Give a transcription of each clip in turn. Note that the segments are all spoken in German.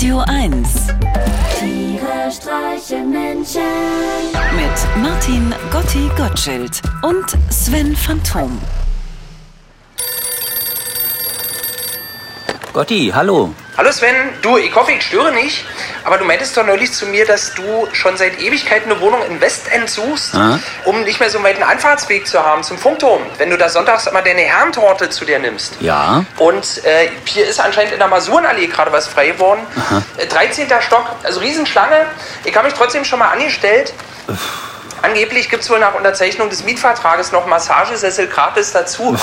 Radio 1 Tiere streichen Menschen. mit Martin Gotti Gottschild und Sven Phantom. Gotti, hallo. Hallo Sven, du, ich hoffe, ich störe nicht, aber du meintest doch neulich zu mir, dass du schon seit Ewigkeiten eine Wohnung in Westend suchst, Ah. um nicht mehr so einen weiten Anfahrtsweg zu haben zum Funkturm, wenn du da sonntags immer deine Herrentorte zu dir nimmst. Ja? Und äh, hier ist anscheinend in der Masurenallee gerade was frei geworden. Äh, 13. Stock, also Riesenschlange. Ich habe mich trotzdem schon mal angestellt. Angeblich gibt es wohl nach Unterzeichnung des Mietvertrages noch Massagesessel gratis dazu.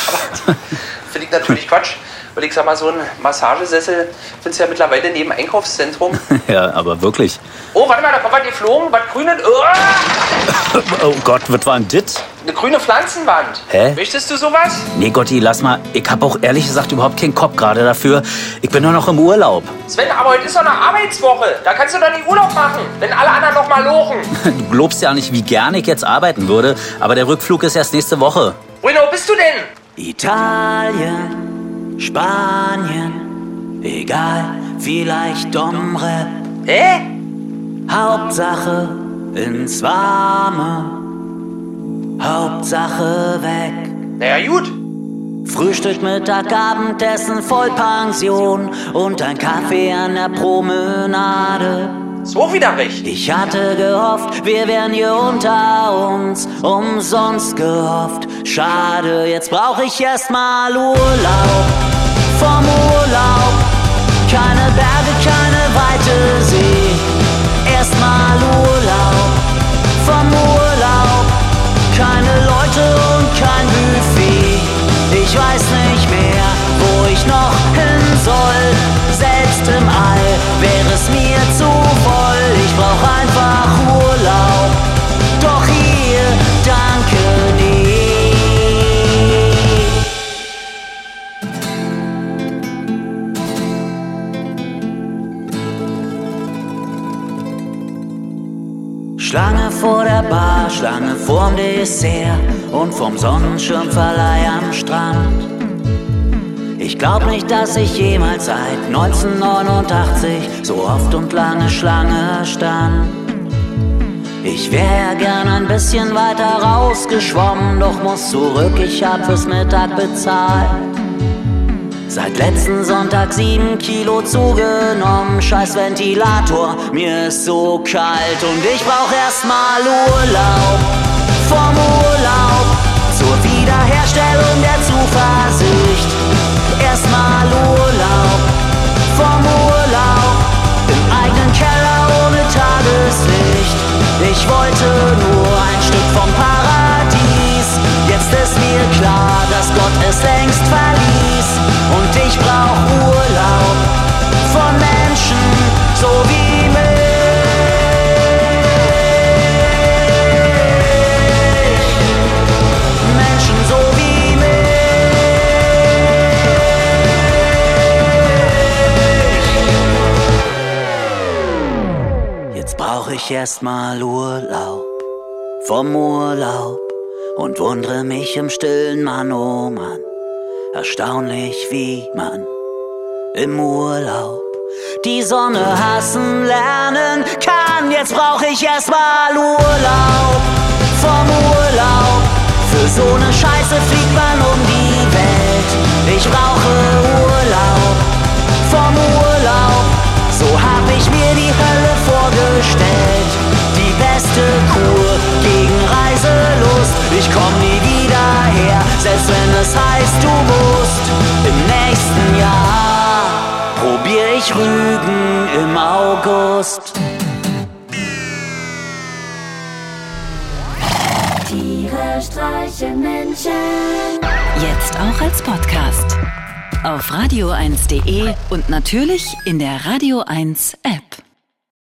Aber finde ich natürlich Quatsch. Weil ich sag mal, so ein Massagesessel findest du ja mittlerweile neben Einkaufszentrum. Ja, aber wirklich. Oh, warte mal, da kommt was geflogen. Was grünes. Oh, Oh Gott, was war denn dit? eine grüne Pflanzenwand. Hä? Möchtest du sowas? Nee, Gotti, lass mal. Ich hab auch ehrlich gesagt überhaupt keinen Kopf gerade dafür. Ich bin nur noch im Urlaub. Sven, aber heute ist doch eine Arbeitswoche. Da kannst du doch nicht Urlaub machen, wenn alle anderen noch mal lochen. Du glaubst ja nicht, wie gerne ich jetzt arbeiten würde, aber der Rückflug ist erst nächste Woche. Bruno, wo bist du denn? Italien, Spanien, egal, vielleicht Domrep. Hä? Hauptsache ins Warme, Hauptsache weg. Naja, gut. Frühstück, Mittag, Abendessen, Vollpension und ein Kaffee an der Promenade. Auch wieder recht. Ich hatte gehofft, wir wären hier unter uns, umsonst gehofft. Schade, jetzt brauch ich erstmal Urlaub. Keine Berge, keine weite See. Erstmal Urlaub, vom Urlaub, keine Leute und kein Buffet. Ich weiß nicht mehr, wo ich noch hin soll. Schlange vor der Bar, Schlange vorm Dessert und vom Sonnenschirmverleih am Strand. Ich glaub nicht, dass ich jemals seit 1989 so oft und lange Schlange stand. Ich wär gern ein bisschen weiter rausgeschwommen, doch muss zurück, ich hab fürs Mittag bezahlt. Seit letzten Sonntag sieben Kilo zugenommen, scheiß Ventilator, mir ist so kalt und ich brauch erstmal Urlaub. Vom Urlaub zur Wiederherstellung der Zuversicht. Erstmal Urlaub, vom Urlaub, im eigenen Keller ohne Tageslicht. Ich wollte nur ein Stück vom Paradies. Jetzt ist mir klar, dass Gott es längst verließ. Jetzt brauch ich erstmal Urlaub vom Urlaub und wundere mich im stillen Mann, oh Mann. Erstaunlich, wie man im Urlaub die Sonne hassen lernen kann. Jetzt brauch ich erstmal Urlaub vom Urlaub. Für so ne Scheiße fliegt man um die Welt. Ich brauche Urlaub komm nie wieder her, selbst wenn es heißt, du musst. Im nächsten Jahr probier ich Rügen im August. Tiere streichen Menschen. Jetzt auch als Podcast. Auf radio1.de und natürlich in der Radio 1 App.